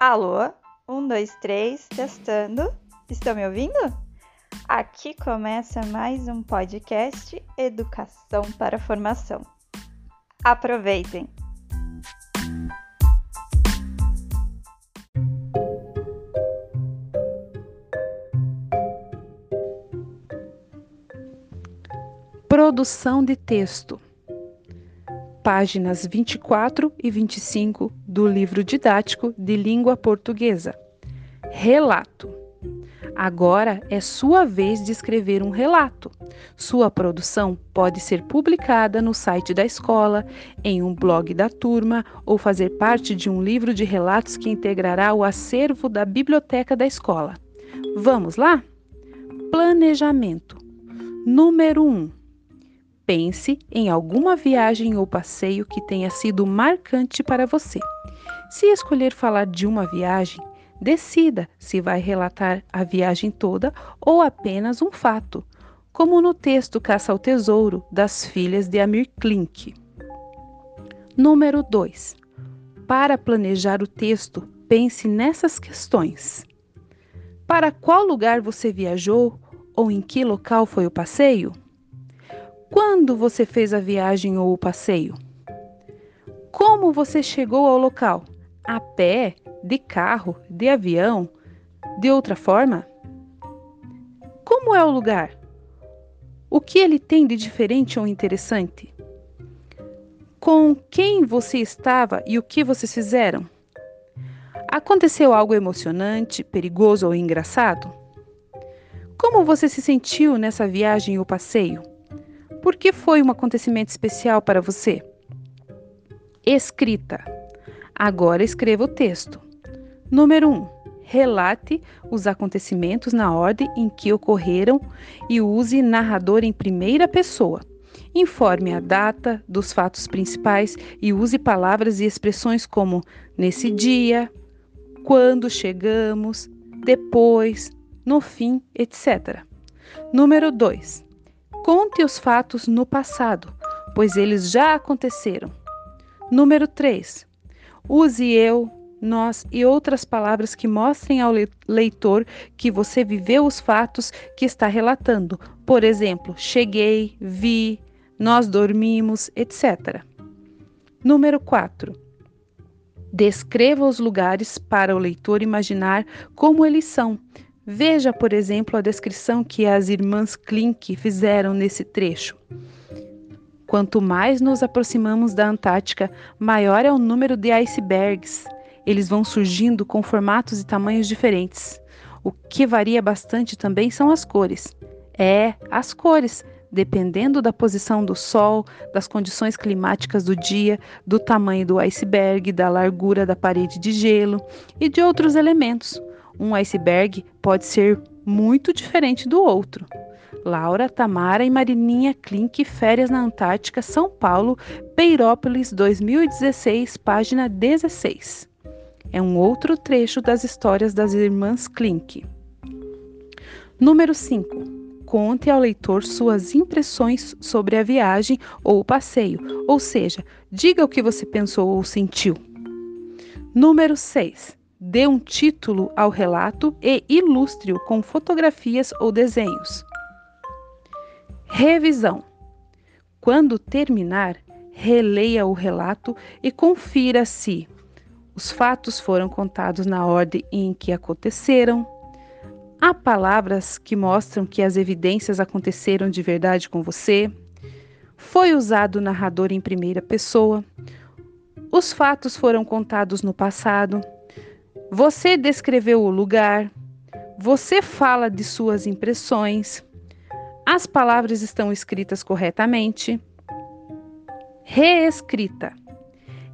Alô? Um, dois, três, testando. Estão me ouvindo? Aqui começa mais um podcast Educação para Formação. Aproveitem! Produção de texto páginas 24 e 25 do livro didático de língua portuguesa. Relato. Agora é sua vez de escrever um relato. Sua produção pode ser publicada no site da escola, em um blog da turma ou fazer parte de um livro de relatos que integrará o acervo da biblioteca da escola. Vamos lá? Planejamento. Número 1. Um, Pense em alguma viagem ou passeio que tenha sido marcante para você. Se escolher falar de uma viagem, decida se vai relatar a viagem toda ou apenas um fato, como no texto Caça ao Tesouro das Filhas de Amir Klink. Número 2. Para planejar o texto, pense nessas questões. Para qual lugar você viajou ou em que local foi o passeio? Quando você fez a viagem ou o passeio? Como você chegou ao local? A pé, de carro, de avião, de outra forma? Como é o lugar? O que ele tem de diferente ou interessante? Com quem você estava e o que vocês fizeram? Aconteceu algo emocionante, perigoso ou engraçado? Como você se sentiu nessa viagem ou passeio? Por que foi um acontecimento especial para você? Escrita. Agora escreva o texto. Número 1. Um, relate os acontecimentos na ordem em que ocorreram e use narrador em primeira pessoa. Informe a data dos fatos principais e use palavras e expressões como nesse dia, quando chegamos, depois, no fim, etc. Número 2. Conte os fatos no passado, pois eles já aconteceram. Número 3. Use eu, nós e outras palavras que mostrem ao leitor que você viveu os fatos que está relatando. Por exemplo, cheguei, vi, nós dormimos, etc. Número 4. Descreva os lugares para o leitor imaginar como eles são, Veja, por exemplo, a descrição que as irmãs Klink fizeram nesse trecho. Quanto mais nos aproximamos da Antártica, maior é o número de icebergs. Eles vão surgindo com formatos e tamanhos diferentes. O que varia bastante também são as cores. É, as cores, dependendo da posição do sol, das condições climáticas do dia, do tamanho do iceberg, da largura da parede de gelo e de outros elementos um iceberg pode ser muito diferente do outro. Laura, Tamara e Marininha Klink, Férias na Antártica, São Paulo, Peirópolis, 2016, página 16. É um outro trecho das histórias das irmãs Klink. Número 5. Conte ao leitor suas impressões sobre a viagem ou o passeio, ou seja, diga o que você pensou ou sentiu. Número 6 dê um título ao relato e ilustre-o com fotografias ou desenhos. Revisão: quando terminar, releia o relato e confira se os fatos foram contados na ordem em que aconteceram. Há palavras que mostram que as evidências aconteceram de verdade com você. Foi usado o narrador em primeira pessoa. Os fatos foram contados no passado. Você descreveu o lugar, você fala de suas impressões, as palavras estão escritas corretamente. Reescrita.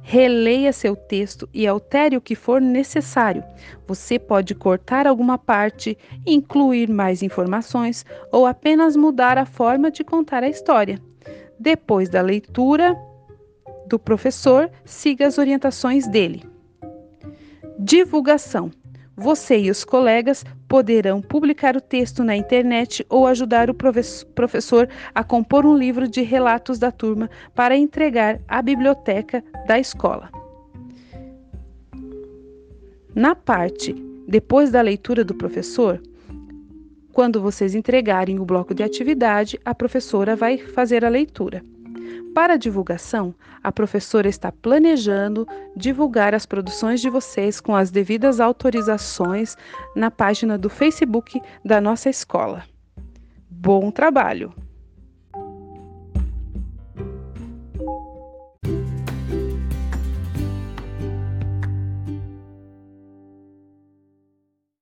Releia seu texto e altere o que for necessário. Você pode cortar alguma parte, incluir mais informações ou apenas mudar a forma de contar a história. Depois da leitura do professor, siga as orientações dele. Divulgação. Você e os colegas poderão publicar o texto na internet ou ajudar o professor a compor um livro de relatos da turma para entregar à biblioteca da escola. Na parte depois da leitura do professor, quando vocês entregarem o bloco de atividade, a professora vai fazer a leitura. Para a divulgação, a professora está planejando divulgar as produções de vocês com as devidas autorizações na página do Facebook da nossa escola. Bom trabalho!